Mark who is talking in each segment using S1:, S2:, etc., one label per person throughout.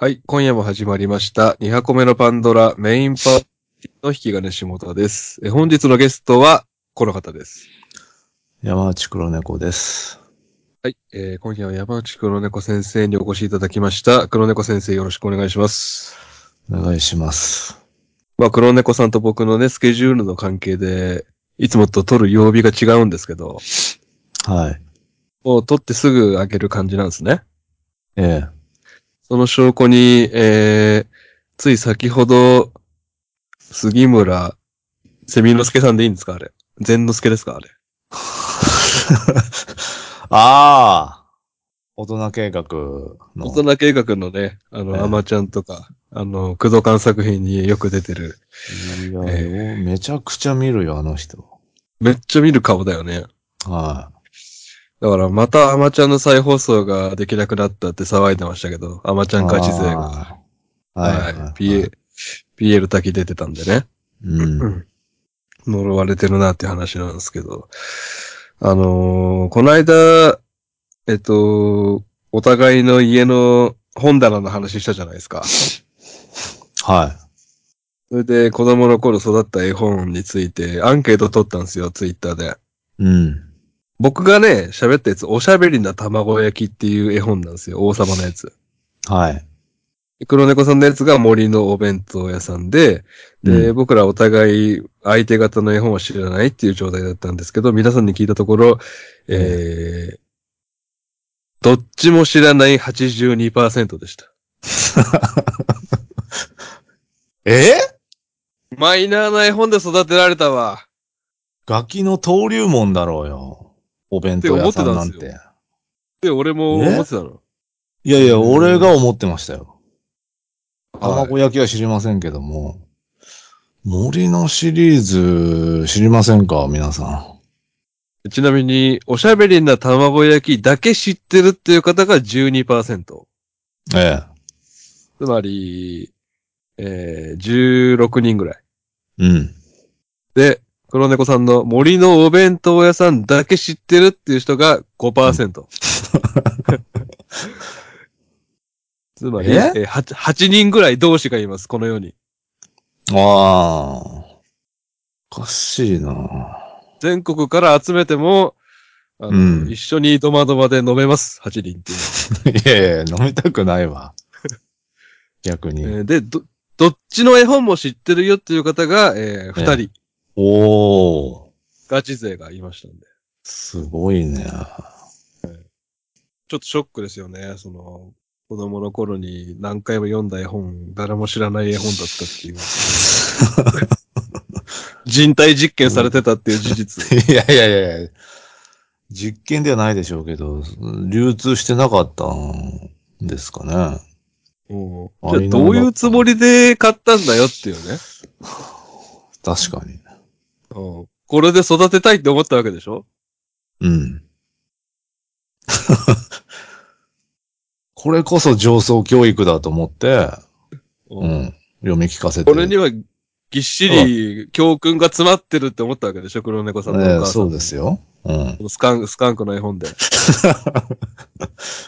S1: はい、今夜も始まりました。2箱目のパンドラメインパーティーの引き金下田です。え本日のゲストはこの方です。
S2: 山内黒猫です。
S1: はい、えー今夜は山内黒猫先生にお越しいただきました。黒猫先生よろしくお願いします。
S2: お願いします。
S1: まあ、黒猫さんと僕のね、スケジュールの関係で、いつもと撮る曜日が違うんですけど、
S2: はい。
S1: もう撮ってすぐ上げる感じなんですね。
S2: ええ。
S1: その証拠に、えー、つい先ほど、杉村、セミ之助さんでいいんですかあれ。善之助ですかあれ。
S2: ああ大人計画の。
S1: 大人計画のね、あの、
S2: ええ
S1: アマちゃんとか、あの、工藤館作品によく出てる、
S2: いや、
S1: え
S2: よめちゃくちゃ見るよ、あの人。
S1: めっちゃ見る顔だよね。
S2: は
S1: だから、またアマちゃんの再放送ができなくなったって騒いでましたけど、アマち
S2: い。
S1: ゃんガチ勢が。
S2: あーはい。はい。
S1: PL、PL 滝出てたんでね。
S2: うん。
S1: 呪われてるなって話なんですけど。あのーこの間、えっと、お互いの家の本棚の話したじゃないですか。
S2: は
S1: それで子供の頃育った絵本についてアンケート取ったんですよ、ツイッターで。
S2: い。うん。
S1: 僕がね、喋ったやつ、おしゃべりな卵焼きっていう絵本なんですよ、王様のやつ。
S2: はい。
S1: 黒猫さんのやつが森のお弁当屋さんで、で、
S2: うん
S1: 僕らお互い相手方の絵本を知らないっていう状態だったんですけど、皆さんに聞いたところ、えー、どっちも知らない82%でした。
S2: え？
S1: マイナーな絵本で育てられたわ。
S2: ガキの登竜門だろうよ。お弁当屋さんなん
S1: ってて
S2: て。
S1: で、俺も思ってたの。
S2: いやいや、俺が思ってましたよ。
S1: はい
S2: 卵焼きは知りませんけども。森のシリーズ知りませんか皆さ
S1: ちなみに、おしゃべりな卵焼きだけ知ってるっていう方が12%。
S2: ん。ええ。
S1: つまり、えー、16人ぐらい。
S2: うん。
S1: で、黒猫さんの森のお弁当屋さんだけ知ってるっていう人が5%。つまり、
S2: え？
S1: えー、8, 8人ぐらい同士がいます、この世に。
S2: ああ。おかしいな
S1: 全国から集めても、あの、
S2: うん
S1: 一緒にドマドマで飲めます、8人っていう。
S2: いやいや、飲みたくないわ。逆に。
S1: えーで、ど、どっちの絵本も知ってるよっていう方が、えー、2人、
S2: おー。
S1: ガチ勢がいましたんで。
S2: すごいね。
S1: ちょっとショックですよね。その、子供の頃に何回も読んだ絵本、誰も知らない絵本だったっていう。人体実験されてたっていう事実。
S2: いやいやいやいや実験ではないでしょうけど、流通してなかったんですかね。
S1: うん
S2: あ
S1: じゃあどういうつもりで買ったんだよっていうね。
S2: 確かに。
S1: うんこれで育てたいって思ったわけでしょ？
S2: うん。これこそ上層教育だと思って、
S1: う
S2: うんん。読み聞かせて。
S1: これにはぎっしり教訓が詰まってるって思ったわけでしょ？黒猫さんのお母さん。
S2: ええそうですよ。うん。
S1: このスカンク、スカンクの絵本で。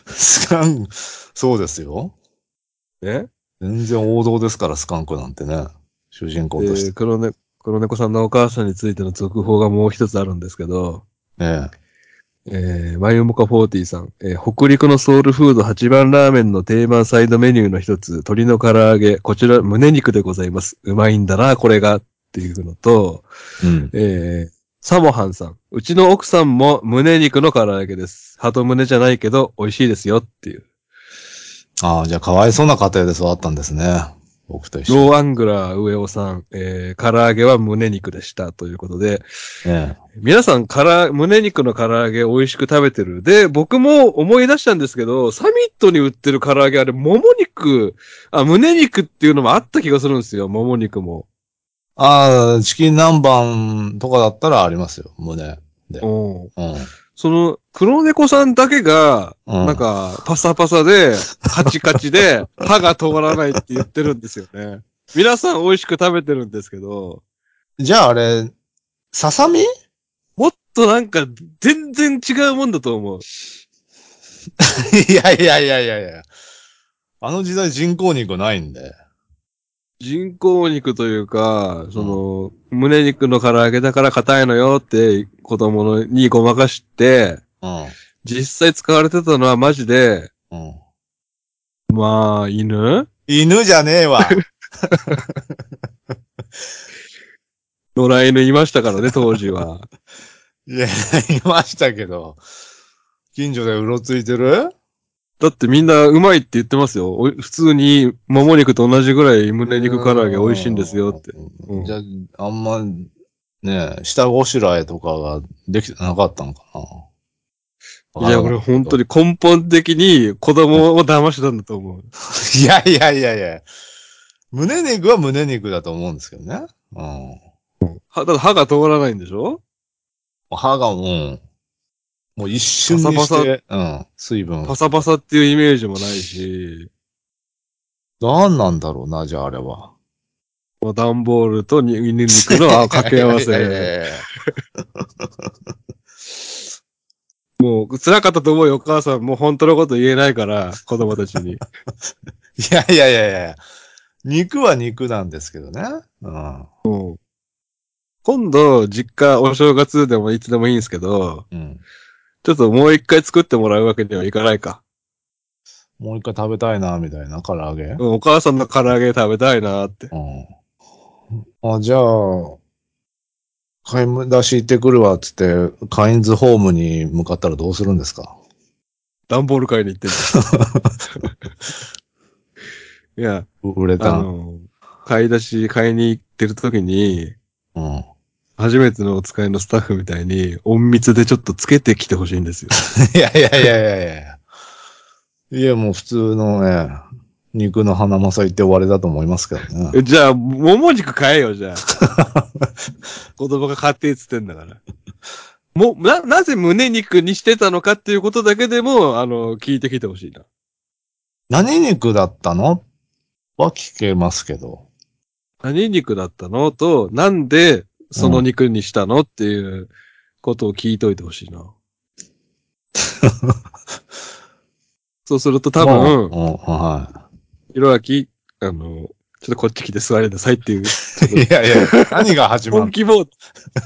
S2: スカン、そうですよ。
S1: ね
S2: 全然王道ですから、スカンクなんてね。主人公とし
S1: で、
S2: て。
S1: 黒猫、黒猫さんのお母さんについての続報がもう一つあるんですけど、
S2: え
S1: えー、マユモカ40さん、えー北陸のソウルフード8番ラーメンの定番サイドメニューの一つ、鶏の唐揚げ、こちら胸肉でございます。うまいんだな、これが、っていうのと、
S2: え。うん。
S1: えー、サモハンさん、うちの奥さんも胸肉の唐揚げです。鳩胸じゃないけど、美味しいですよっていう。
S2: ああ、じゃあ、かわいそうな家庭で育ったんですね。僕と一緒に。
S1: ローアングラー上尾さん、えー、唐揚げは胸肉でした。ということで、
S2: え
S1: 皆さん、から、胸肉の唐揚げ美味しく食べてる。で、僕も思い出したんですけど、サミットに売ってる唐揚げあれ、もも肉、あ、胸肉っていうのもあった気がするんですよ、もも肉も。
S2: ああ、チキン南蛮とかだったらありますよ、胸。で。
S1: うん。
S2: うん。
S1: その、黒猫さんだけが、
S2: うん
S1: なんか、パサパサで、カチカチで、歯が通らないって言ってるんですよね。皆さん美味しく食べてるんですけど、
S2: じゃああれ、ささみ？
S1: もっとなんか、全然違うもんだと思う。
S2: いやいやいやいやいや。あの時代人工肉ないんで。
S1: 人工肉というか、その、胸肉の唐揚げだから硬いのよって子供のにごまかして、
S2: うん。
S1: 実際使われてたのはマジで、
S2: うん。
S1: まあ、犬
S2: 犬じゃねえわ。
S1: 野良犬いましたからね、当時は。
S2: いや、いましたけど。近所でうろついてる？
S1: だってみんなうまいって言ってますよ。普通に、もも肉と同じぐらい胸肉唐揚げ美味しいんですよって。うん
S2: じゃあ、あんま、ねえ、下ごしらえとかができてなかったのかな。
S1: いや、俺本当に根本的に子供を騙してたんだと思う。
S2: いやいやいやいや。胸肉は胸肉だと思うんですけどね。うん。
S1: は、だ歯が通らないんでしょ？
S2: 歯がもう、もう一瞬にして、
S1: パサパ
S2: うん、水分。
S1: パサパサっていうイメージもないし、
S2: 何なんだろうな、じゃああれは。
S1: もう段ボールとに犬肉のあ掛け合わせ。もう辛かったと思うよ、お母さん。もう本当のこと言えないから、子供たちに。
S2: いやいやいやいや肉は肉なんですけどね。うん。
S1: うん今度、実家、お正月でもいつでもいいんですけど、
S2: うん。
S1: ちょっともう一回作ってもらうわけにはいかないか。
S2: もう一回食べたいな、みたいな、唐揚げ？
S1: うんお母さんの唐揚げ食べたいなって。
S2: うん。あ、じゃあ、買い出し行ってくるわ、つって、カインズホームに向かったらどうするんですか？
S1: 段ボール買いに行ってんだ。いや、あ
S2: 売れた。
S1: の、買い出し買いに行ってる時に、
S2: うん。
S1: 初めてのお使いのスタッフみたいに、隠密でちょっとつけてきてほしいんですよ。
S2: い やいやいやいやいやいや、もう普通のね、肉の花正行って終わりだと思いますけどね。
S1: え じゃあ、もも肉買えよ、じゃあ。子供が買ってっつってんだから。も、な、なぜ胸肉にしてたのかっていうことだけでも、あの、聞いてきてほしいな。
S2: 何肉だったの？は聞けますけど。
S1: 何肉だったの？と、なんでその肉にしたの？っていうことを聞いといてほしいな。そうすると多分、
S2: うん、は
S1: ひろあき、あの、ちょっとこっち来て座りなさいっていう、
S2: い。いやいや、何が始まる
S1: 本気モード、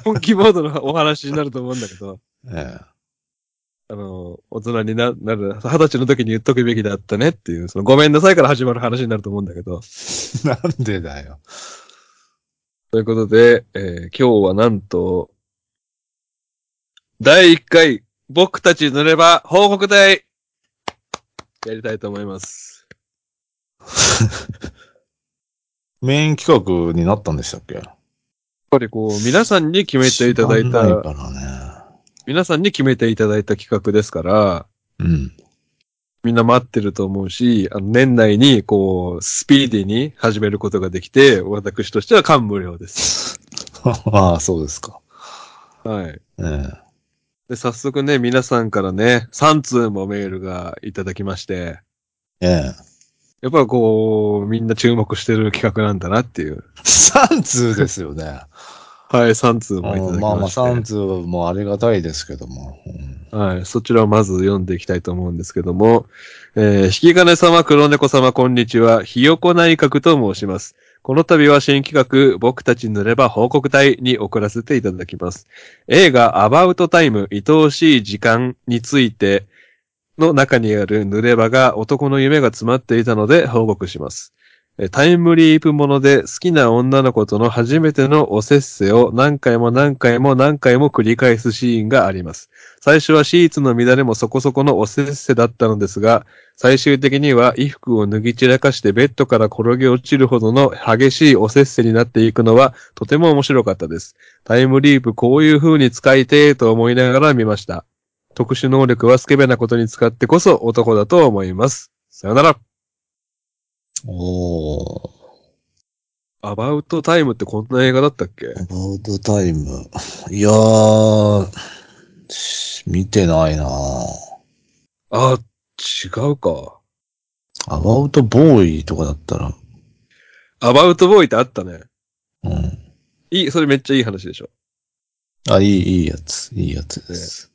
S1: 本気モードのお話になると思うんだけど、
S2: え
S1: あの、大人にななる、二十歳の時に言っとくべきだったねっていう、そのごめんなさいから始まる話になると思うんだけど、
S2: え なんでだよ。
S1: ということで、えー今日はなんと、第1回、僕たち塗れば報告隊やりたいと思います。
S2: メイン企画になったんでしたっけ？
S1: やっぱりこう、皆さんに決めていただいた、
S2: からね。
S1: 皆さんに決めていただいた企画ですから、
S2: うん。
S1: みんな待ってると思うし、あの年内にこう、スピーディーに始めることができて、私としては感無量です。
S2: ああ、そうですか。
S1: はい。
S2: え
S1: で、早速ね、皆さんからね、3通もメールがいただきまして、
S2: え。ええ。
S1: やっぱこう、みんな注目してる企画なんだなっていう。
S2: 3通ですよね。
S1: はい、3通もいただきまして。
S2: まあまあ3通もありがたいですけども。うん
S1: はい、そちらをまず読んでいきたいと思うんですけども、えー、引き金様、黒猫様、こんにちは。ひよこ内閣と申します。この度は新企画、僕たち塗れば報告隊に送らせていただきます。映画、アバウトタイム、愛おしい時間についての中にある濡れ場が男の夢が詰まっていたので報告します。タイムリープもので好きな女の子との初めてのおせっせを何回も何回も何回も繰り返すシーンがあります。最初はシーツの乱れもそこそこのおせっせだったのですが、最終的には衣服を脱ぎ散らかしてベッドから転げ落ちるほどの激しいおせっせになっていくのはとても面白かったです。タイムリープこういう風に使いてーと思いながら見ました。特殊能力はスケベなことに使ってこそ男だと思います。さよなら。
S2: おー。
S1: アバウトタイムってこんな映画だったっけ？
S2: アバウトタイム。いやー、し見てないな
S1: あ、違うか。
S2: アバウトボーイとかだったら、
S1: アバウトボーイってあったね。
S2: うん。
S1: いい、それめっちゃいい話でしょ。
S2: あ、いい、いいやつ。いいやつです。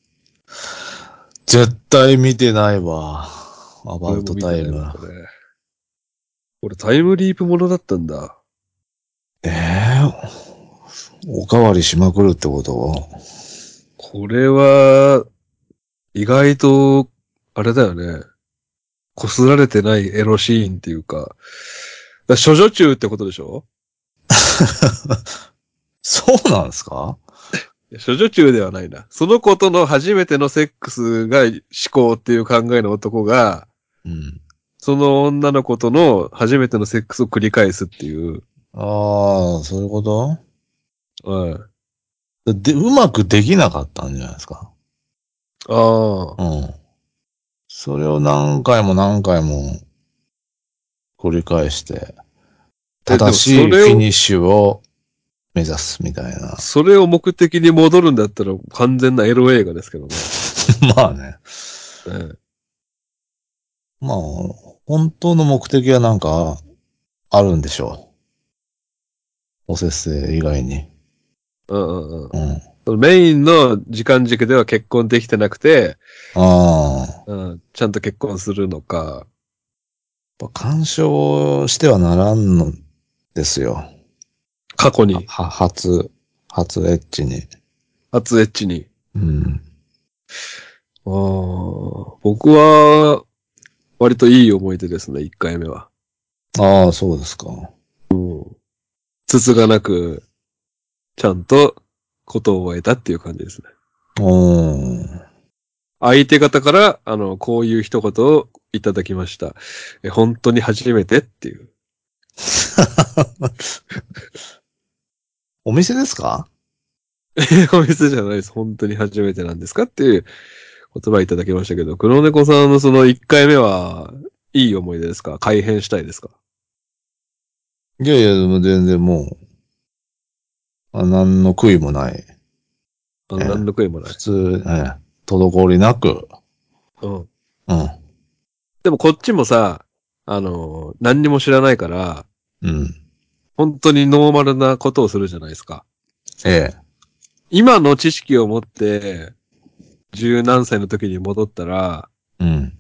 S2: 絶対見てないわ。アバウトタイム。
S1: これも見てないわこれこれタイムリープものだったんだ。
S2: ええおかわりしまくるってこと？
S1: これは、意外と、あれだよね。こすられてないエロシーンっていうか、処女中ってことでしょ？
S2: そうなんですか？
S1: 処女中ではないな。その子との初めてのセックスが思考っていう考えの男が、
S2: うん。
S1: その女の子との初めてのセックスを繰り返すっていう。
S2: ああ、そういうこと？
S1: はい。
S2: で、うまくできなかったんじゃないですか？
S1: ああ。
S2: うん。それを何回も何回も繰り返して、
S1: え
S2: 正しいフィニッシュを目指すみたいな。
S1: それを目的に戻るんだったら完全なエロ映画ですけどね。
S2: まあね。
S1: え
S2: まあ、本当の目的はなんかあるんでしょう。お節制以外に。
S1: えうんうんうん。
S2: うん。
S1: メインの時間軸では結婚できてなくて、
S2: ああ。
S1: うん、ちゃんと結婚するのか。
S2: やっぱ干渉してはならんのですよ。
S1: 過去に、
S2: は、初、初エッチに。
S1: 初エッチに。
S2: うん。
S1: あー僕は、割といい思い出ですね、一回目は。
S2: ああ、そうですか。
S1: 筒がなく、ちゃんと、ことを終えたっていう感じですね。
S2: おー。
S1: 相手方から、あの、こういう一言をいただきました。え本当に初めてっていう。
S2: お店ですか？
S1: え お店じゃないです。本当に初めてなんですかっていう言葉いただきましたけど、黒猫さんのその一回目は、いい思い出ですか？改変したいですか？
S2: いやいや、でも全然もう、あ何の悔いもない。
S1: あ何の悔いもない
S2: 普。通、ええ、滞りなく、
S1: うん。
S2: うん。
S1: でもこっちもさ、あの、何にも知らないから、
S2: うん。
S1: 本当にノーマルなことをするじゃないですか。
S2: ええ。
S1: 今の知識を持って、十何歳の時に戻ったら、
S2: うん。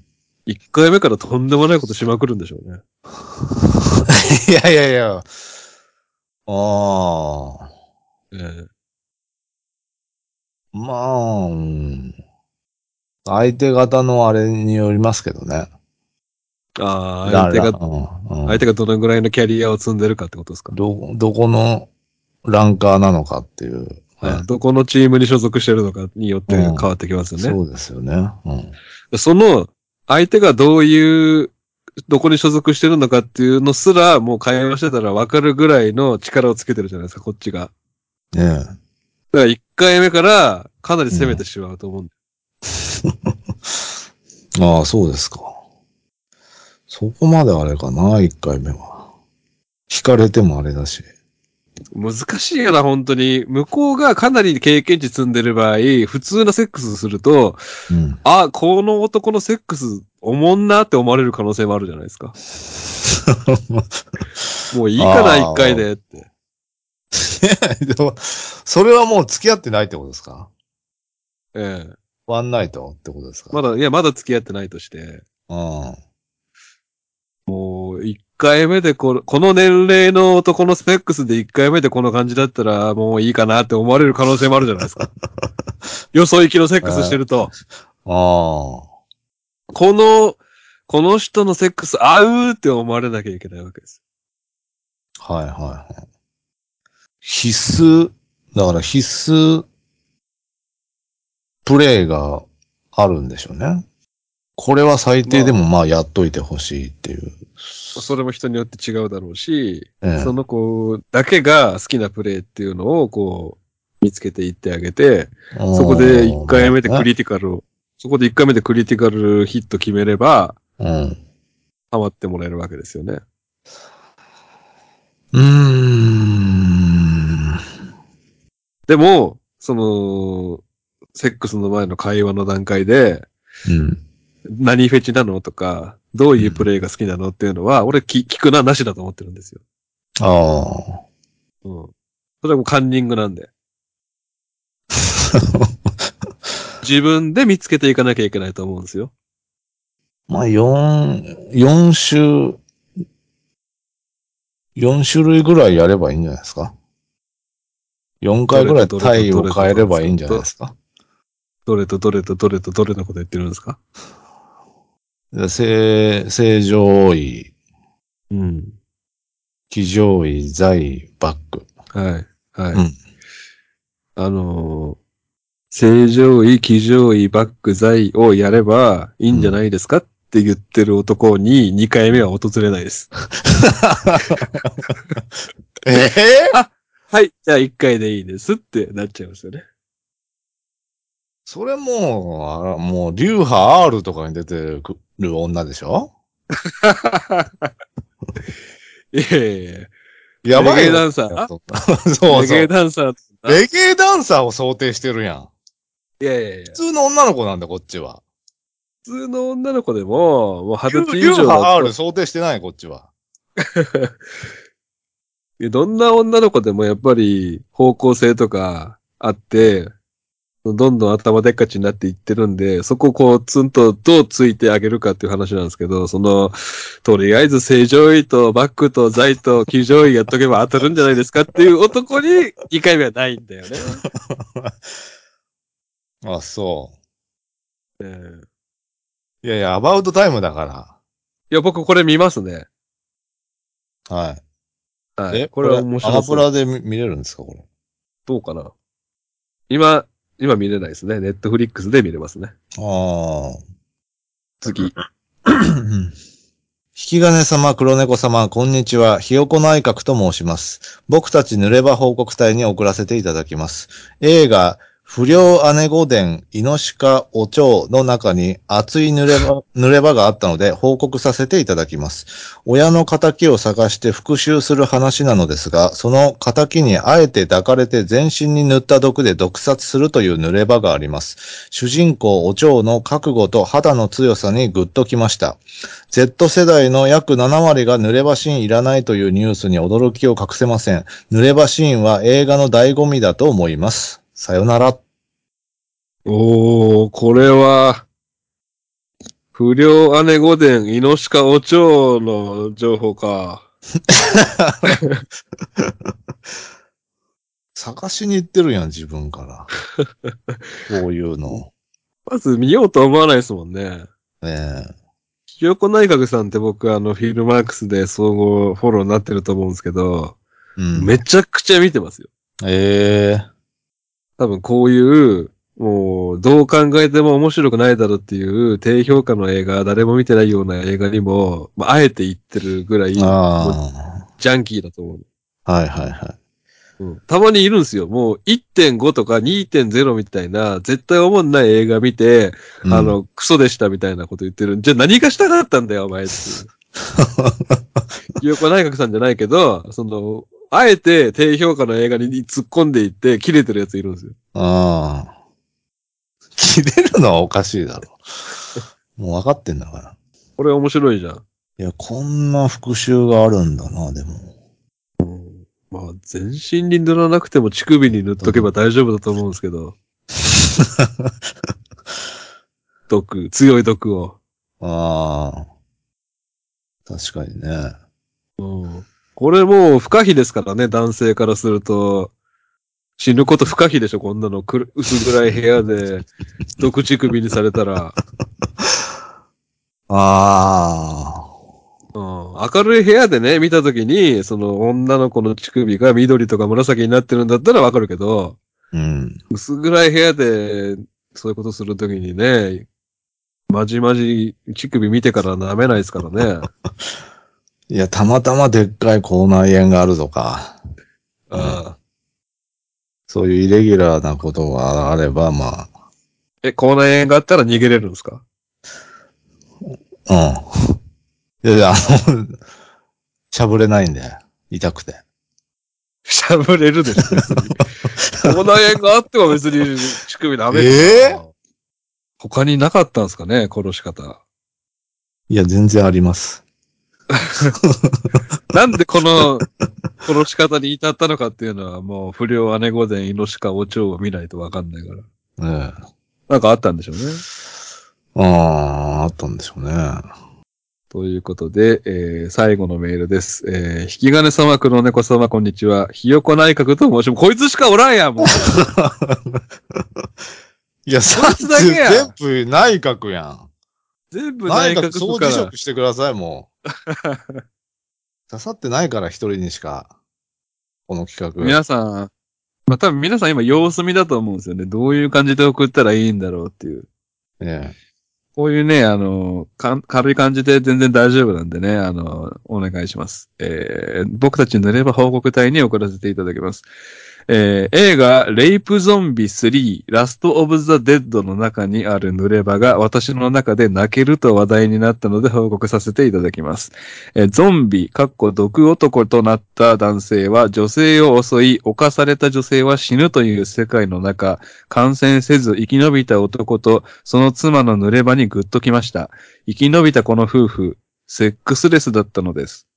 S1: 一回目からとんでもないことしまくるんでしょうね。
S2: いやいやいや。ああ。
S1: ええ
S2: まあ、うん相手方のあれによりますけどね。
S1: ああ、相手が、
S2: うんうん
S1: 相手がどのぐらいのキャリアを積んでるかってことですか、
S2: ど、どこのランカーなのかっていう。
S1: はいどこのチームに所属してるのかによって変わってきますよね。
S2: そうですよね。うん。
S1: その、相手がどういう、どこに所属してるのかっていうのすら、もう会話してたら分かるぐらいの力をつけてるじゃないですか、こっちが。
S2: ね
S1: だから一回目からかなり攻めてしまうと思うんだ
S2: え。ああ、そうですか。そこまであれかな、一回目は。引かれてもあれだし。
S1: 難しいよな、本当に。向こうがかなり経験値積んでる場合、普通なセックスすると、
S2: うん。
S1: あ、この男のセックス、おもんなって思われる可能性もあるじゃないですか。もういいかな、一回でって。
S2: でもそれはもう付き合ってないってことですか？
S1: ええ。
S2: ワンナイトってことですか？
S1: まだ、いや、まだ付き合ってないとして、
S2: うん。
S1: もう、一回目でこの、この年齢の男のセックスで一回目でこの感じだったら、もういいかなって思われる可能性もあるじゃないですか。よそ行きのセックスしてると、
S2: ああ。
S1: この、この人のセックス合うって思われなきゃいけないわけです。
S2: はいはいはい。必須、だから必須プレイがあるんでしょうね。これは最低でもまあやっといてほしいっていう。
S1: それも人によって違うだろうし、
S2: ええ
S1: その子だけが好きなプレイっていうのをこう、見つけていってあげて、そこで一回目でクリティカルを、そこで一回目でクリティカルヒット決めれば、
S2: うん。
S1: ハマってもらえるわけですよね。
S2: うーん。
S1: でも、その、セックスの前の会話の段階で、
S2: うん。
S1: 何フェチなの？とか、どういうプレイが好きなの？っていうのは、俺聞聞くな、なしだと思ってるんですよ。
S2: ああ。
S1: うん。それはもうカンニングなんで。自分で見つけていかなきゃいけないと思うんですよ。
S2: まあ、四、四週4種類ぐらいやればいいんじゃないですか ?4 回ぐらい体を変えればいいんじゃないですか？
S1: どれとどれとどれとどれのこと言ってるんですか？
S2: で正、正常位、
S1: うん。
S2: 気上位、在、バック。
S1: はい。はい。
S2: うん
S1: あのー正常位、気上位、バック、在をやればいいんじゃないですかって言ってる男に2回目は訪れないです。
S2: ええ
S1: はい。じゃあ1回でいいですってなっちゃいますよね。
S2: それもう、もう、流派 R とかに出てる女でしょ？
S1: いやいやいや。
S2: やばいよ
S1: レゲエダンサー？
S2: そうそう。
S1: レゲエダンサー
S2: レゲエダンサーを想定してるやん。
S1: いやいやいや。
S2: 普通の女の子なんだ、こっちは。
S1: 普通の女の子でも、もう二
S2: 流
S1: 十歳以上
S2: 派
S1: だ
S2: R
S1: と
S2: 想定してない、こっちは。
S1: どんな女の子でもやっぱり方向性とかあって、どんどん頭でっかちになっていってるんで、そこをこうツンとどうついてあげるかっていう話なんですけど、その、とりあえず正常位とバックと在と騎乗位やっとけば当たるんじゃないですかっていう男に2回目はないんだよね。
S2: あ、そ
S1: うん
S2: う。いやいや、アバウトタイムだか
S1: いや、僕これ見ますね。
S2: ら。はい。
S1: はい。
S2: え、
S1: これは面
S2: ア
S1: 白そう。
S2: マプラで見見れるんですか、これ？
S1: どうかな？今、今見れないですね。ネットフリックスで見れますね。
S2: ああ。
S1: 次。
S2: 引き金様、黒猫様、こんにちは。ひよこ内閣と申します。僕たち濡れ場報告隊に送らせていただきます。映画、不良姉御殿、イノシカ、お蝶の中に熱い濡れ場、濡れ場があったので報告させていただきます。親の仇を探して復讐する話なのですが、その仇にあえて抱かれて全身に塗った毒で毒殺するという濡れ場があります。主人公お蝶の覚悟と肌の強さにグッときました。Z 世代の約7割が濡れ場シーンいらないというニュースに驚きを隠せません。濡れ場シーンは映画の醍醐味だと思います。さよなら。
S1: おー、これは、不良姉御殿、イノシカお蝶の情報か。
S2: 探しに行ってるやん、自分から。こういうの。
S1: まず見ようと思わないですもんね。
S2: ねえ。
S1: ひよこ内閣さんって僕あのフィルマークスで総合フォローになってると思うんですけど、
S2: うん。
S1: めちゃくちゃ見てますよ。
S2: ええ
S1: 多分こういう、もう、どう考えても面白くないだろうっていう低評価の映画、誰も見てないような映画にも、まあ、あえて言ってるぐらい、ジャンキーだと思う。
S2: あ。はいはいはい。
S1: うん、たまにいるんですよ。もう1.5とか2.0みたいな、絶対思んない映画見て、
S2: うん
S1: あ、の、クソでしたみたいなこと言ってる。じゃあ何がしたかったんだよ、お前っていう。ひ よこ内閣さんじゃないけど、その、あえて低評価の映画に突っ込んでいって、切れてるやついるんですよ。
S2: ああ。切れるのはおかしいだろ。もう分かってんだから。
S1: これ面白いじゃん。
S2: いや、こんな復習があるんだな、でも。
S1: まあ、全身に塗らなくても乳首に塗っとけば大丈夫だと思うんですけど。毒、強い毒を。
S2: ああ。確かにね。
S1: うん。これもう不可避ですからね、男性からすると。死ぬこと不可避でしょ、こんなの。薄暗い部屋で、毒乳首にされたら。
S2: あ
S1: うん。明るい部屋でね、見たときに、その女の子の乳首が緑とか紫になってるんだったらわかるけど、
S2: あ。うん。
S1: 薄暗い部屋で、そういうことするときにね、まじまじ乳首見てから舐めないですからね。
S2: いや、たまたまでっかい口内炎があるとか、
S1: ああ
S2: そういうイレギュラーなことがあれば、ま
S1: え、口内炎があったら逃げれるんですか？
S2: あ、うん。いやいや、あの、しゃぶれないんで、痛くて。
S1: しゃぶれるでしょ、別に。口内炎があっても別に乳首舐める。
S2: え
S1: 他になかったんですかね、殺し方。
S2: いや、全然あります。
S1: なんでこの殺し方に至ったのかっていうのはもう不良姉御前イノシカお蝶を見ないとわかんないから。
S2: ええ。
S1: なんかあったんでしょうね。
S2: ああ、あったんでしょうね。
S1: ということで、えー最後のメールです。えー引き金様、黒猫様、こんにちは。ひよこ内閣と申します。こいつしかおらんやん、もう。
S2: いや、
S1: こいつだけや
S2: 全部内閣やん。
S1: 全部
S2: 内
S1: 内閣
S2: 閣総辞。職してください、もう。刺さってないから一人にしか。この企画。
S1: 皆さん、まあ多分皆さん今様子見だと思うんですよね。どういう感じで送ったらいいんだろうっていう。
S2: ね
S1: こういうね、あの、軽い感じで全然大丈夫なんでね、あの、お願いします。えー僕たち塗れば報告隊に送らせていただきます。えー映画、レイプゾンビ3、ラストオブザ・デッドの中にある濡れ場が私の中で泣けると話題になったので報告させていただきます。えーゾンビ、かっこ毒男となった男性は女性を襲い、侵された女性は死ぬという世界の中、感染せず生き延びた男とその妻の濡れ場にグッときました。生き延びたこの夫婦、セックスレスだったのです。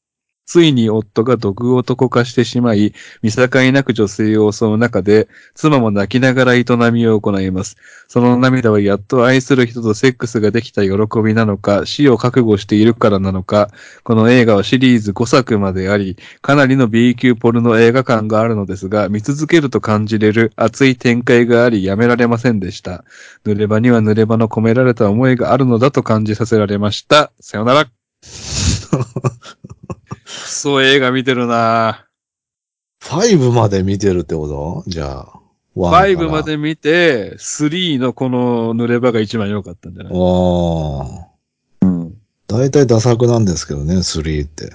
S1: ついに夫が毒男化してしまい、見境なく女性を襲う中で、妻も泣きながら営みを行います。その涙はやっと愛する人とセックスができた喜びなのか、死を覚悟しているからなのか、この映画はシリーズ5作まであり、かなりの B 級ポルノ映画感があるのですが、見続けると感じれる熱い展開があり、やめられませんでした。濡れ場には濡れ場の込められた思いがあるのだと感じさせられました。さよなら。クソ映画見てるな
S2: 5まで見てるってこと？じゃあ。1
S1: 5ま。で見て、3のこの濡れ場が一番良かったんじゃない？
S2: ああ。
S1: うん。
S2: 大体ダ作なんですけどね、3って。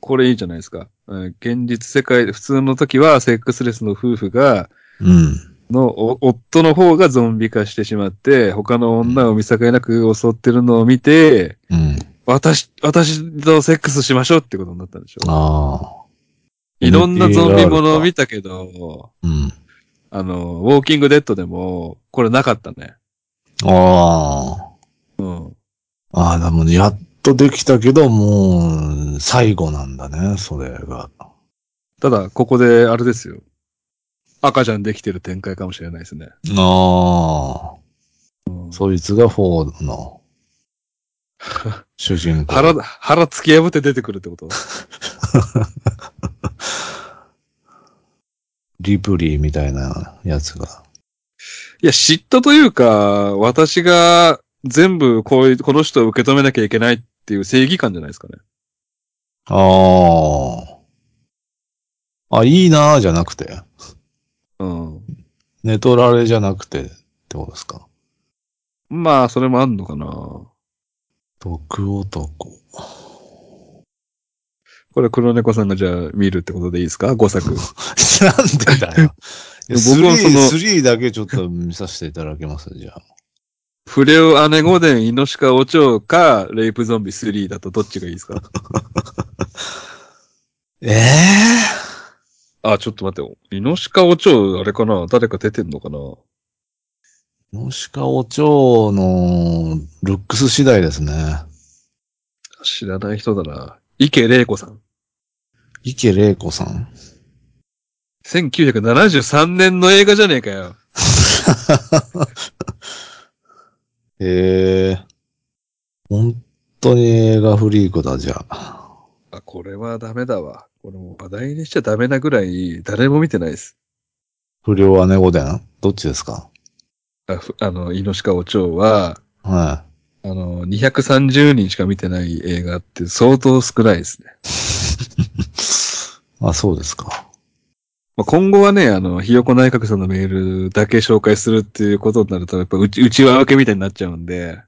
S1: これいいじゃないですか。うん現実世界で、普通の時はセックスレスの夫婦が、
S2: うん。
S1: のお夫の方がゾンビ化してしまって、他の女を見境なく襲ってるのを見て、
S2: うん。
S1: 私、私とセックスしましょうってことになったんでしょ
S2: ああ。
S1: いろんなゾンビものを見たけど、
S2: うん。
S1: あの、ウォーキングデッドでも、これなかったね。
S2: あ
S1: うん。
S2: あ。ああ、でもやっとできたけど、もう、最後なんだね、それが。
S1: ただ、ここで、あれですよ。赤ちゃんできてる展開かもしれないですね。
S2: ああ。
S1: うん
S2: そいつがフォードの 主人公。
S1: 腹、腹突き破って出てくるってこと？
S2: リプリーみたいなやつが。
S1: いや、嫉妬というか、私が全部こういう、この人を受け止めなきゃいけないっていう正義感じゃないですかね。
S2: ああ。あ、いいなーじゃなくて。
S1: うん。
S2: 寝取られじゃなくてってことですか？
S1: まあ、それもあんのかな。
S2: 毒男。
S1: これ黒猫さんがじゃあ見るってことでいいですか ?5 作。
S2: なんでだよ。
S1: 僕はその
S2: 3、3だけちょっと見させていただきます、じゃあ。
S1: フレオ姉御殿、イノシカオチョウか、レイプゾンビ3だとどっちがいいですか？
S2: ええ
S1: あ、ちょっと待ってよ。イノシカオチョウ、あれかな？誰か出てんのかな？
S2: もしかお蝶のルックス次第ですね。
S1: 知らない人だな。池玲子さん。
S2: 池玲子さん。
S1: 1973年の映画じゃねえかよ。
S2: へえ。本当に映画フリークだ、じゃあ。
S1: あ、これはダメだわ。これもう話題にしちゃダメなぐらい、誰も見てないです。
S2: 不良姉御殿どっちですか？
S1: あふあの、イノシカオチョウは、
S2: は
S1: あの、230人しか見てない映画って相当少ないですね。
S2: い。あ、そうですか。
S1: まあ、今後はね、あの、ひよこ内閣さんのメールだけ紹介するっていうことになると、やっぱうち、内輪分けみたいになっちゃうんで、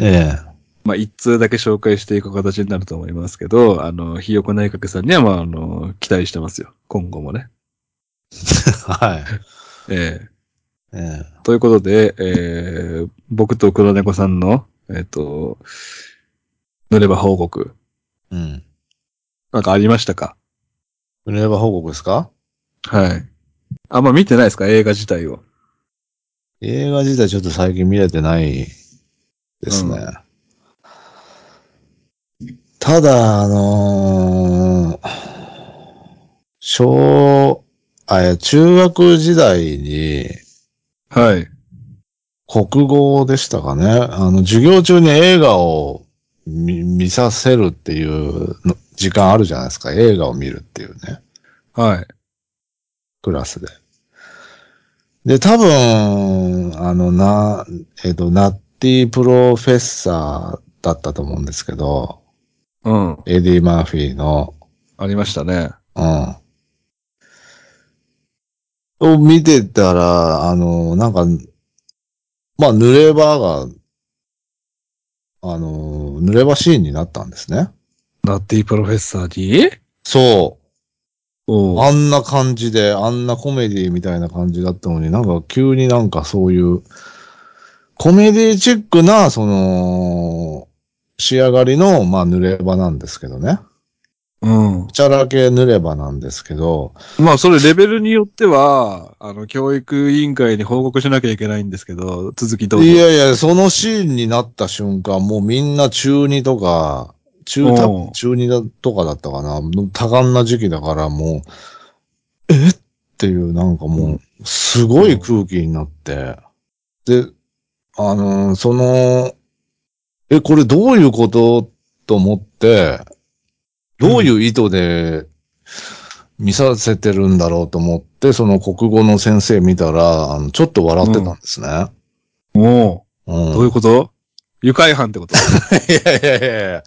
S2: ええ。
S1: まあ、一通だけ紹介していく形になると思いますけど、あの、ひよこ内閣さんには、まあ、あの、期待してますよ。今後もね。
S2: はい。
S1: ええ
S2: ええ。
S1: ということで、えー、僕と黒猫さんの、えっ、と、濡れば報告、
S2: うん。
S1: なんかありましたか？
S2: 売れば報告ですか？
S1: はい。あんま見てないですか？映画自体を。
S2: 映画自体ちょっと最近見れてないですね。ただ、あのー小、あ、中学時代に
S1: はい。
S2: 国語でしたかね。あの、授業中に映画を見見させるっていうの時間あるじゃないですか。映画を見るっていうね。
S1: はい。
S2: クラスで。で、多分、あの、な、えっ、と、ナッティプロフェッサーだったと思うんですけど、
S1: うん。
S2: エディ・マーフィーの、
S1: ありましたね。
S2: うん。を見てたら、あの、なんか、まあ、濡れ場が、あの、濡れ場シーンになったんですね。
S1: ナッティプロフェッサーに？
S2: そう。あんな感じで、あんなコメディみたいな感じだったのになんか急になんかそういう、コメディチックな、その、仕上がりの、まあ、濡れ場なんですけどね。
S1: うん。
S2: チャラ系濡れ場なんですけど、
S1: まあ、それレベルによっては、あの、教育委員会に報告しなきゃいけないんですけど、続きどうぞ。
S2: いやいや、そのシーンになった瞬間、もうみんな中2とか、中、多
S1: おう
S2: 分中2だとかだったかな。多感な時期だからもう、えっ？ていうなんかもう、すごい空気になって、で、あのーその、え、これどういうこと？と思って、どういう意図で見させてるんだろうと思って、その国語の先生見たら、あのちょっと笑ってたんですね。
S1: おう。
S2: うん。
S1: どういうこと？愉快犯ってこと？
S2: いやいやいやいや。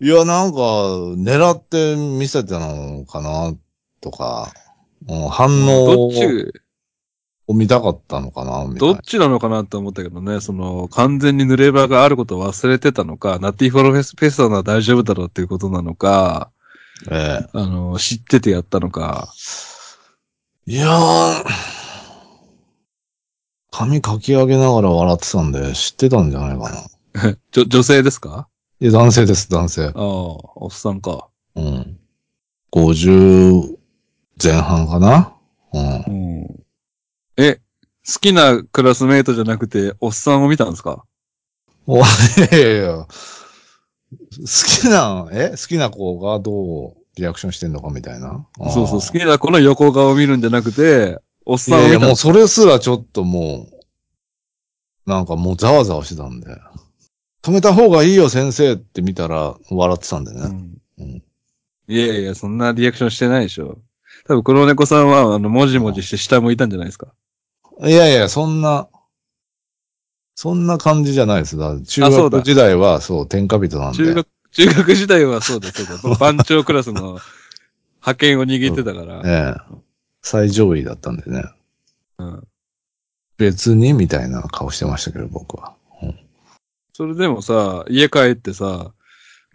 S2: いや、なんか、狙って見せてたのかな、とか、うん反応
S1: どっち、
S2: を見たかったのかな、みたいな
S1: どっ。ちなのかなと思ったけどね、その、完全に濡れ場があることを忘れてたのか、ナッティフォロフェスペスタなら大丈夫だろうっていうことなのか、
S2: ええ。
S1: あの、知っててやったのか。
S2: いやー、髪かき上げながら笑ってたんで、知ってたんじゃないかな。
S1: じょ、女性ですか？
S2: いや、男性です、男性。
S1: ああ、おっさんか。
S2: うん。50前半かな？うん
S1: う。ん。え、好きなクラスメイトじゃなくて、おっさんを見たんですか？
S2: おいやいやいや。好きな、え？好きな子がどうリアクションしてんのかみたいな。
S1: そうそう、好
S2: き
S1: きな子の横顔を見るんじゃなくて、おっ
S2: いやいや、
S1: さんを見た
S2: もうそれすらちょっともう、なんかもうざわざわしてたんで。止めた方がいいよ先生って見たら笑ってたんでね。
S1: うん
S2: うん
S1: いやいや、そんなリアクションしてないでしょ。多分、黒猫さんは、あの、もじもじして下向いたんじゃないですか？
S2: いやいや、そんな、そんな感じじゃないです。中学時代はそう、天下人なんで。
S1: 中学、中学時代はそうだ、そうだ。番長クラスの派遣を握ってたから。
S2: ええ。最上位だったんでね。
S1: うん。
S2: 別にみたいな顔してましたけど、僕は。
S1: それでもさ、家帰ってさ、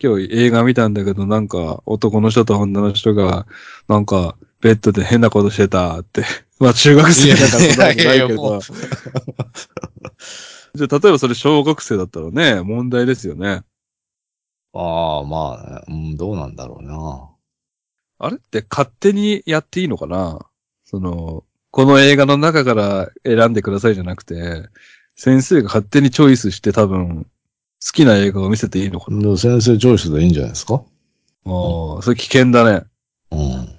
S1: 今日映画見たんだけど、なんか、男の人と女の人が、なんか、ベッドで変なことしてたって。まあ、中学生だからないけ
S2: いやいやいや。
S1: じゃあ、例えばそれ小学生だったらね、問題ですよね。
S2: ああ、まあね、うん、どうなんだろうな。
S1: あれって勝手にやっていいのかな？その、この映画の中から選んでくださいじゃなくて、先生が勝手にチョイスして多分、好きな映画を見せていいのかな？
S2: でも先生チョイスでいいんじゃないですか？
S1: ああ、それ危険だね。
S2: うん。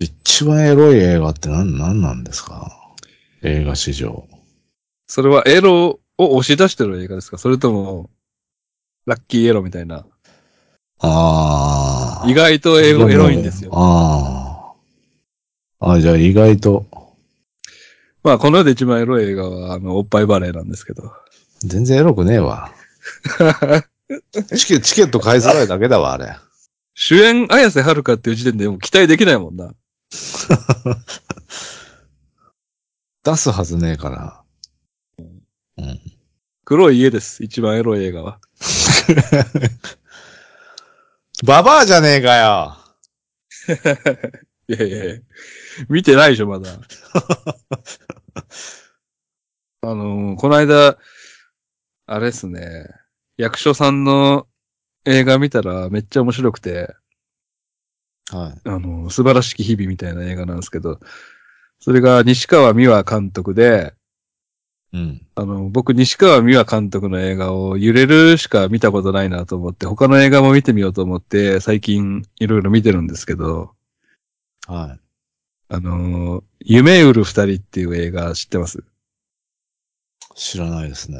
S2: 一番エロい映画って何、何なんですか？映画史上。
S1: それはエロを押し出してる映画ですか？それとも、ラッキーエロみたいな。
S2: ああ。
S1: 意外とエロエロいんですよ。
S2: ああ。あじゃあ意外と、
S1: まあ、この世で一番エロい映画は、あの、おっぱいバレーなんですけど。
S2: 全然エロくねえわ。チケチケット買いづらいだけだわ、あれ。
S1: 主演、綾瀬はるかっていう時点でもう期待できないもんな。
S2: 出すはずねえから。うん。
S1: 黒い家です。一番エロい映画は。
S2: ババアじゃねえかよ。
S1: いやいやいや見てないでしょ、まだ。あのーこの間、あれっすね、役所さんの映画見たらめっちゃ面白くて、
S2: はい。
S1: あのー素晴らしき日々みたいな映画なんですけど、それが西川美和監督で、
S2: うん。
S1: あの、僕、西川美和監督の映画を揺れるしか見たことないなと思って、他の映画も見てみようと思って、最近いろいろ見てるんですけど、
S2: はい。
S1: あのー夢売る二人っていう映画知ってます？
S2: 知らないですね。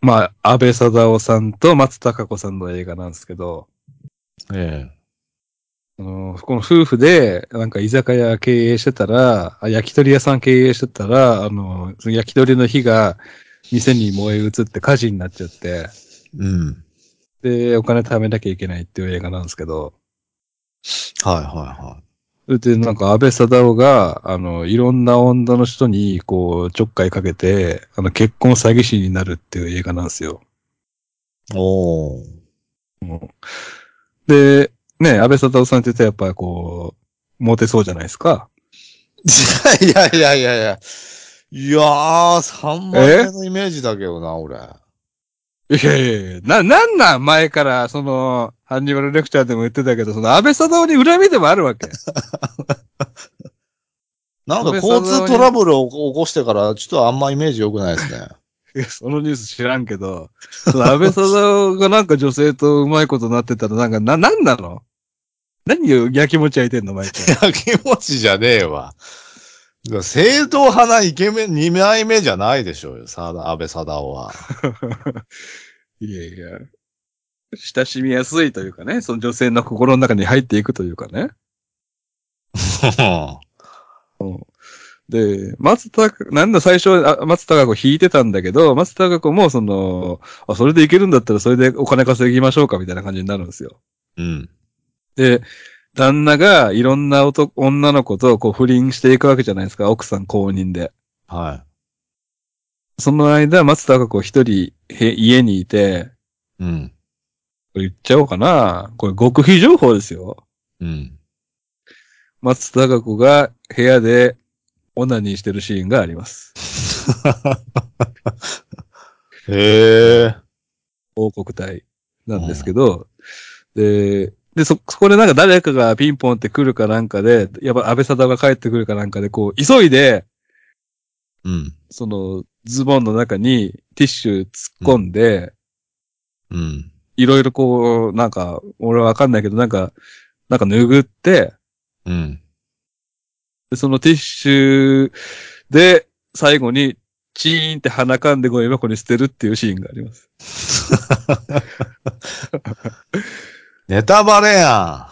S1: まあ、安倍貞夫さんと松たか子さんの映画なんですけど、
S2: え
S1: あのこの夫婦で、なんか居酒屋経営してたら、あ焼き鳥屋さん経営してたら、あの、その焼き鳥の火が店に燃え移って火事になっちゃって、
S2: えうん。
S1: で、お金貯めなきゃいけないっていう映画なんですけど、
S2: はいはいは
S1: それで、なんか安倍貞夫が、あの、いろんな女の人に、こう、ちょっかいかけて、あの、結婚詐欺師になるっていう映画なんですよ。
S2: い。おー。
S1: で、ね、安倍貞夫さんって言ったらやっぱこう、モテそうじゃないですか。
S2: いやいやいやいや。いやー、3番目のイメージだけどな、俺。
S1: いやいやいや、な、なんなん前から、その、ハンニバルレクチャーでも言ってたけど、その安倍貞夫に恨みでもあるわけ。
S2: なんか交通トラブルを起こしてから、ちょっとあんまイメージ良くないですね。
S1: いやそのニュース知らんけど、安倍貞夫がなんか女性とうまいことなってたら、なんか、な、なんなの？何を焼きもち焼いてんの毎回？
S2: いや、気持ちじゃねえわ。正統派なイケメン、二枚目じゃないでしょうよ、さだ、安倍貞夫は。
S1: いやいや。親しみやすいというかね、その女性の心の中に入っていくというかね。で、松たか、なんだ最初はあ松たか子引いてたんだけど、松たか子もその、あ、それでいけるんだったらそれでお金稼ぎましょうかみたいな感じになるんですよ。
S2: うん。
S1: で、旦那がいろんな男女の子とこう不倫していくわけじゃないですか、奥さん公認で。
S2: は
S1: その間、松たか子一人へ家にいて、
S2: い。うん。
S1: これ言っちゃおうかな。これ極秘情報ですよ。
S2: うん。
S1: 松たか子が部屋でオナニーしてるシーンがあります。
S2: へえ。
S1: 報告隊なんですけど、で、で、そ、そこでなんか誰かがピンポンって来るかなんかで、やっぱ安倍貞夫が帰ってくるかなんかで、こう、急いで、
S2: うん。
S1: その、ズボンの中にティッシュ突っ込んで、
S2: うん。
S1: いろいろこう、なんか、俺はわかんないけど、なんか、なんか拭って、
S2: うん。
S1: でそのティッシュで、最後に、チーンって鼻かんでゴミ箱に捨てるっていうシーンがあります。
S2: ネタバレや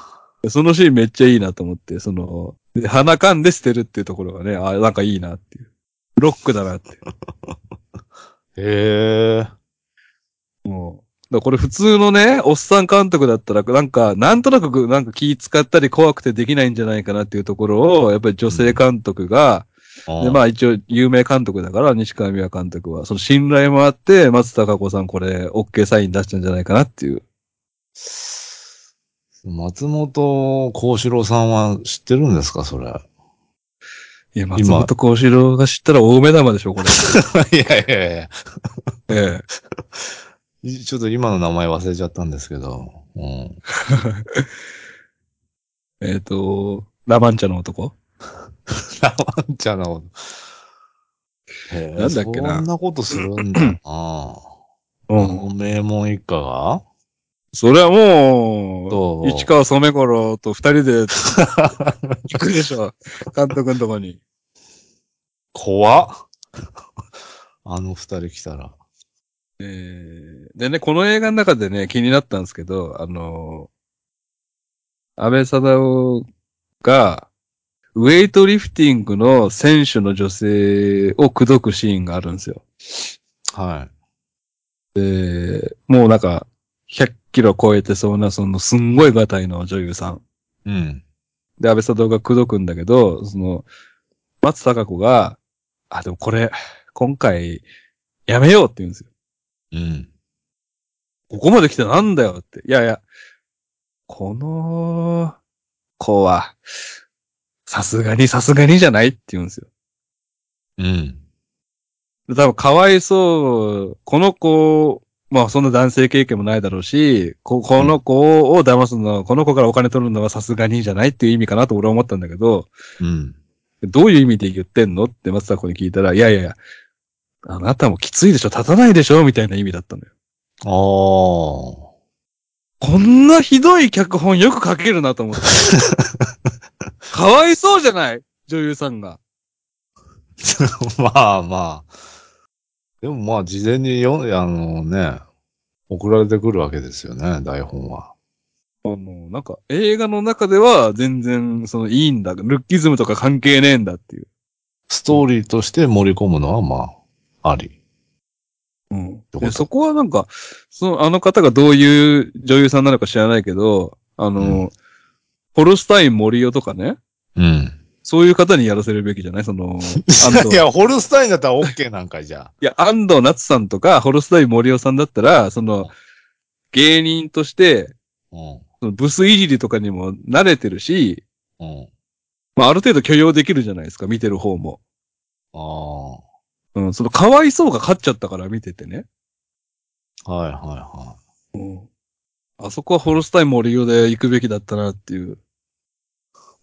S1: そのシーンめっちゃいいなと思って、その、で鼻かんで捨てるっていうところがね、あなんかいいなっていう。ロックだなって。
S2: ん。へえ。
S1: もう。だこれ普通のね、おっさん監督だったら、なんか、なんとなく、なんか気使ったり怖くてできないんじゃないかなっていうところを、やっぱり女性監督が、で、ま
S2: あ、
S1: あ一応有名監督だから、西川美和監督は、その信頼もあって、松たか子さんこれ、OK サイン出したんじゃないかなっていう。
S2: 松本幸四郎さんは知ってるんですか、それ。
S1: いや、松本幸四郎が知ったら大目玉でしょ、これ。
S2: いやいやいや。
S1: ええ。
S2: ちょっと今の名前忘れちゃったんですけど。うん。
S1: えっ、と、ラマンチャの男？
S2: ラマンチャの。へえ
S1: なんだっけな
S2: そんなことするんだな。
S1: うん。
S2: 名門一家が？
S1: それはも
S2: どう
S1: う、市川染五郎と二人で 行くでしょ。監督のとこに。
S2: 怖っ。あの二人来たら。
S1: えーでね、この映画の中でね、気になったんですけど、あの安倍貞夫が、ウェイトリフティングの選手の女性を口説くシーンがあるんですよ。
S2: は
S1: で、もうなんか、100キロ超えてそうな、その、すんごいガタイの女優さん。
S2: い。うん。
S1: で、安倍貞夫が口説くんだけど、その、松たか子が、あ、でもこれ、今回、やめようって言うんですよ。
S2: うん。
S1: ここまで来てなんだよって。いやいや、この子は、さすがにさすがにじゃないって言うんですよ。
S2: うん。
S1: で多分かわいそう、この子、まあそんな男性経験もないだろうし、ここの子を騙すのは、この子からお金取るのはさすがにじゃないっていう意味かなと俺は思ったんだけど、
S2: うん。
S1: どういう意味で言ってんのって松田子に聞いたら、いやいやいや、あなたもきついでしょ立たないでしょみたいな意味だったんだよ。
S2: ああ。
S1: こんなひどい脚本よく書けるなと思って。かわいそうじゃない？女優さんが。
S2: まあまでもまあ、事前に読ん、あのね、送られてくるわけですよね、台本は。
S1: あの、なんか映画の中では全然そのいいんだ。ルッキズムとか関係ねえんだっていう。
S2: ストーリーとして盛り込むのはまあ、あり。
S1: うん。そこはなんか、その、あの方がどういう女優さんなのか知らないけど、あの、
S2: うん
S1: ホルスタイン森尾とかね、
S2: うん。
S1: そういう方にやらせるべきじゃない？その、
S2: いや、ホルスタインだったら OK なんかいじゃ
S1: いや、安藤夏さんとか、ホルスタイン森尾さんだったら、その、芸人として、
S2: あ。うん。
S1: そのブスいじりとかにも慣れてるし、
S2: うん。
S1: まあ、ある程度許容できるじゃないですか、見てる方も。
S2: ああ。
S1: うん、その、かわいそうが勝っちゃったから見ててね。
S2: はいはいは
S1: うん。あそこはホルスタイン森尾で行くべきだったなっていう。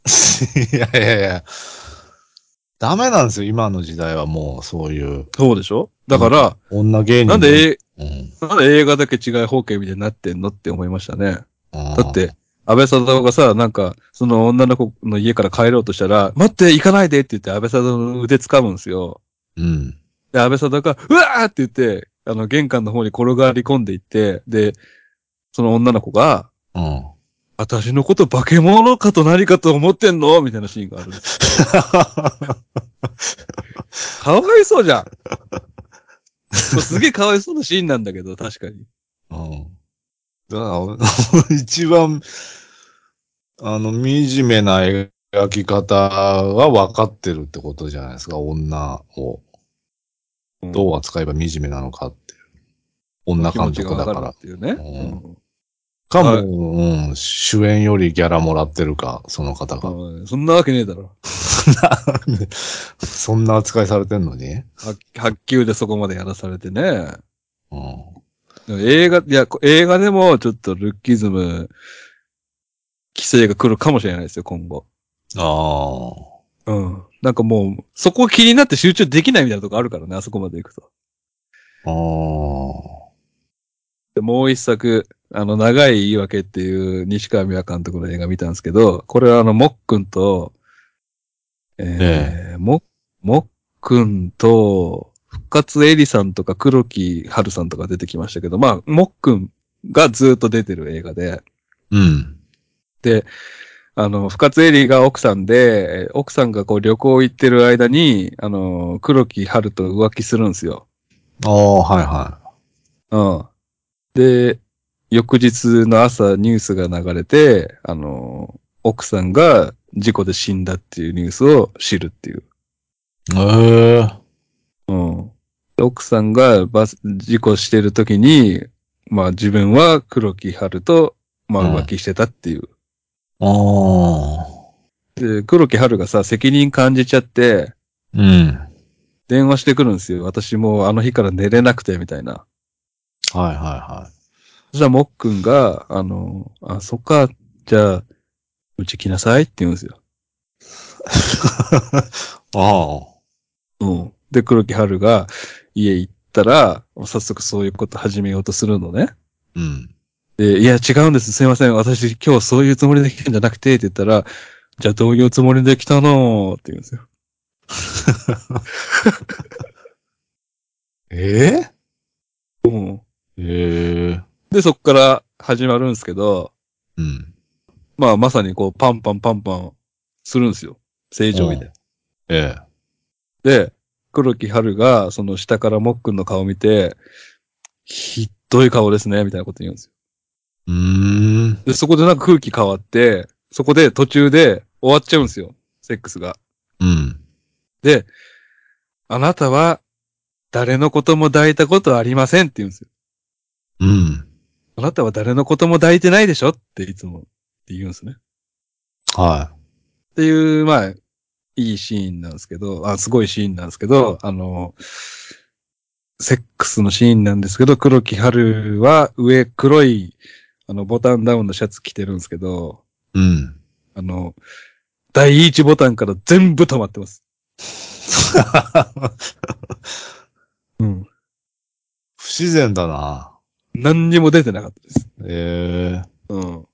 S2: い。いやいやいや。ダメなんですよ、今の時代はもうそういう
S1: そうでしょ？だから、
S2: 女芸人。
S1: なんで、え
S2: うん、
S1: なんで映画だけ違い方形みたいになってんのって思いましたね。
S2: だ
S1: だって、安倍貞夫がさ、なんか、その女の子の家から帰ろうとしたら、待って、行かないでって言って安倍貞夫の腕掴むんですよ。
S2: うん。
S1: で、安倍貞夫が、うわーって言って、あの、玄関の方に転がり込んでいって、で、その女の子が、
S2: うん。
S1: 私のこと化け物かと何かと思ってんの？みたいなシーンがある。かわいそうじゃん。すげえかわいそうなシーンなんだけど、確かに。
S2: うん。一番、あの、惨めな描き方は分かってるってことじゃないですか、女を。
S1: うん
S2: どう扱えば惨めなのかっていう。女監督だから
S1: っ。ていうね。
S2: うんかも、
S1: はい
S2: うん、主演よりギャラもらってるか、その方が。
S1: うんそんなわけねえだろ。
S2: そんな扱いされてんのに？
S1: は発球でそこまでやらされてね。
S2: うん。
S1: 映画、いや、こ映画でもちょっとルッキズム、規制が来るかもしれないですよ、今後。
S2: ああ。
S1: うん。なんかもう、そこ気になって集中できないみたいなとこあるからね、あそこまで行くと。
S2: ああ。
S1: でもう一作、あの、長い言い訳っていう西川美和監督の映画見たんですけど、これはあの、もっくんと、えーも、もっくんと、復活エリさんとか黒木春さんとか出てきましたけど、まあ、もっくんがずっと出てる映画で、
S2: うん。
S1: あの、深津絵里が奥さんで、えー奥さんがこう旅行行ってる間に、あの、黒木春と浮気するんですよ。
S2: ああ、はいは
S1: うん。で、翌日の朝ニュースが流れて、あの、奥さんが事故で死んだっていうニュースを知るっていう。
S2: い。ええ
S1: うん。で奥さんがバス、事故してる時に、まあ自分は黒木春と、まあ
S2: うん
S1: 浮気してたっていう。
S2: ああ。
S1: で、黒木春がさ、責任感じちゃって、
S2: うん。
S1: 電話してくるんですよ。私もうあの日から寝れなくて、みたいな。
S2: はいはいは
S1: そしたらもっくんが、あの、あ、そっか、じゃあ、うち来なさいって言うんですよ。
S2: い。あ
S1: うん。で、黒木春が家行ったら、早速そういうこと始めようとするのね。
S2: あ。うん。
S1: で、いや、違うんです。すいません。私今日そういうつもりで来てんじゃなくて、って言ったら、じゃあどういうつもりで来たのって言うんですよ。
S2: ええ
S1: うん。
S2: ええ
S1: で、そっから始まるんですけど、
S2: うん。
S1: まあまさにこう、パンパンパンパンするんですよ。正常位で。
S2: ええ。
S1: で、黒木春が、その下からもっくんの顔見て、ひっどい顔ですね、みたいなこと言うんですよ。
S2: うーん。
S1: で、そこでなんか空気変わって、そこで途中で終わっちゃうんですよ。セックスが。
S2: うん。
S1: で、あなたは誰のことも抱いたことはありませんって言うんですよ。
S2: うん。
S1: あなたは誰のことも抱いてないでしょっていつもって言うんですね。
S2: は
S1: っていう、まあ、いいシーンなんですけど、あ、すごいシーンなんですけど、あの、セックスのシーンなんですけど、黒木春は上黒い、あの、ボタンダウンのシャツ着てるんですけど、
S2: い。うん。
S1: あの、第一ボタンから全部止まってます。うん。
S2: 不自然だな。
S1: 何にも出てなかったです。
S2: ええ
S1: うん。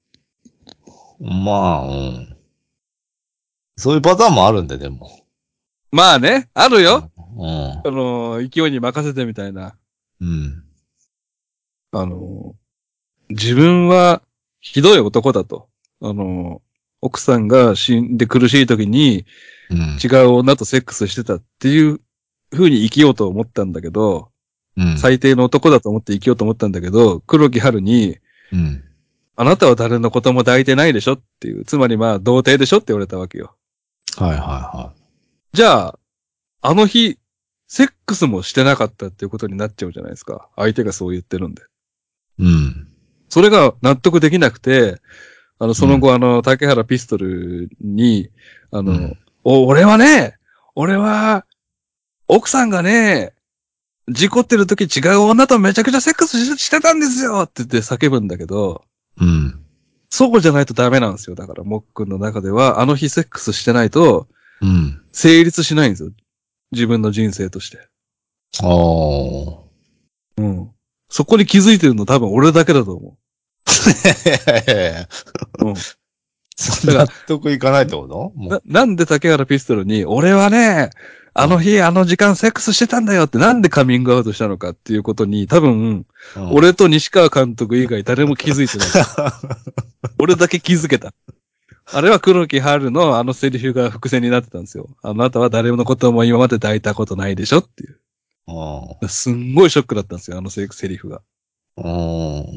S2: まあ、うん。そういうパターンもあるんで、でも。
S1: まあね、あるよ。
S2: うん。
S1: あの、勢いに任せてみたいな。
S2: うん。
S1: あの、自分はひどい男だと。あの、奥さんが死んで苦しい時に
S2: うん。
S1: 違う女とセックスしてたっていう風に生きようと思ったんだけど、
S2: うん。
S1: 最低の男だと思って生きようと思ったんだけど、黒木春に、
S2: うん。
S1: あなたは誰のことも抱いてないでしょっていう、つまりまあ、童貞でしょって言われたわけよ。
S2: はいはいは
S1: じゃあ、あの日、セックスもしてなかったっていうことになっちゃうじゃないですか。相手がそう言ってるんで。
S2: い。うん。
S1: それが納得できなくて、あの、その後、あの、竹原ピストルに、あの、
S2: うん
S1: お、俺はね、俺は、奥さんがね、事故ってる時違う女とめちゃくちゃセックスししてたんですよって言って叫ぶんだけど、
S2: うん。
S1: そうじゃないとダメなんですよ。だから、もっくんの中では、あの日セックスしてないと、
S2: うん。
S1: 成立しないんですよ。自分の人生として。
S2: ああ。
S1: うん。そこに気づいてるの多分俺だけだと思う。うん。
S2: そんな納得いかないってこと？も
S1: な、なんで竹原ピストルに、俺はね、あの日、あの時間セックスしてたんだよってなんでカミングアウトしたのかっていうことに、多分、俺と西川監督以外誰も気づいてない。俺だけ気づけた。あれは黒木春のあのセリフが伏線になってたんですよ。あなたは誰のことも今まで抱いたことないでしょっていう。
S2: うん。
S1: すんごいショックだったんですよ、あのセセリフが。
S2: うん。は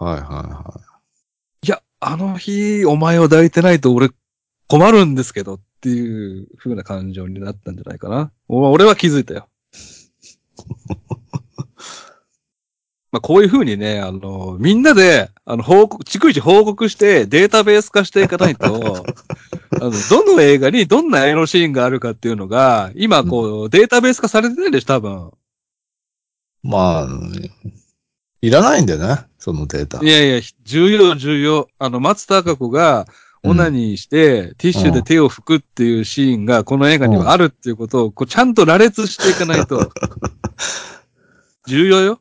S2: いはいはい
S1: や、あの日、お前を抱いてないと俺困るんですけどっていう風な感情になったんじゃないかな。お俺は気づいたよ。まあこういう風にね、あの、みんなで、あの、報告、逐一報告してデータベース化していかないと、あの、どの映画にどんなエロシーンがあるかっていうのが、今こう、データベース化されてないでしょ、多分。
S2: まあ、いらないんだよね、そのデータ
S1: い。やいや、重要、重要。あの、松たか子が、オナニーして、ティッシュで手を拭くっていうシーンが、この映画にはあるっていうことを、こう、ちゃんと羅列していかないと。重要よ。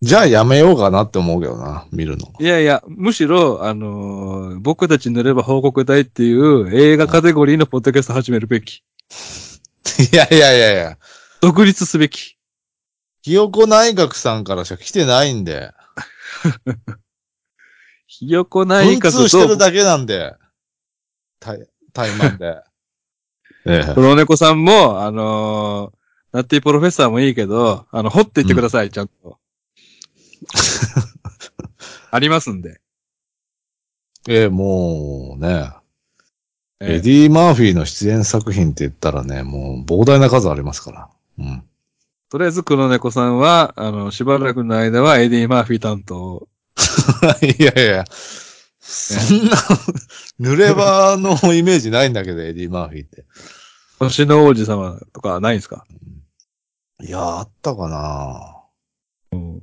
S2: じゃあやめようかなって思うけどな、見るの。
S1: いやいや、むしろ、あのー僕たち塗れば報告隊っていう映画カテゴリーのポッドキャスト始めるべき。
S2: いやいやいやいや。
S1: 独立すべき。
S2: ひよこ内閣さんからしか来てないんで。
S1: ひよこ内
S2: 文通
S1: 閣と、
S2: してるだけなんで。対、対マンで。ええ。
S1: 黒猫さんも、あのーナッティプロフェッサーもいいけど、あの、掘っていってください、ちゃんと。ありますんで。
S2: ええ、もうね、
S1: ええ
S2: エディ・マーフィーの出演作品って言ったらね、もう膨大な数ありますから。うん。
S1: とりあえず黒猫さんは、あの、しばらくの間はエディ・マーフィー担当。
S2: いやいや、そんな、濡れ場のイメージないんだけど、エディ・マーフィーって。
S1: 星の王子様とかないんですか？
S2: いや、あったかな
S1: うん。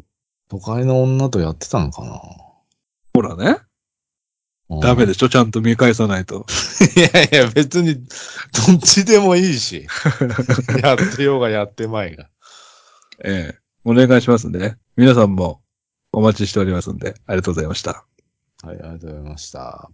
S2: 都会の女とやってたのかな
S1: ほらね。
S2: うん
S1: ダメでしょ？ちゃんと見返さないと。
S2: いやいや、別に、どっちでもいいし。やってようがやってまいが。
S1: ええ。お願いしますんでね。皆さんもお待ちしておりますんで、ありがとうございました。
S2: はい、ありがとうございました。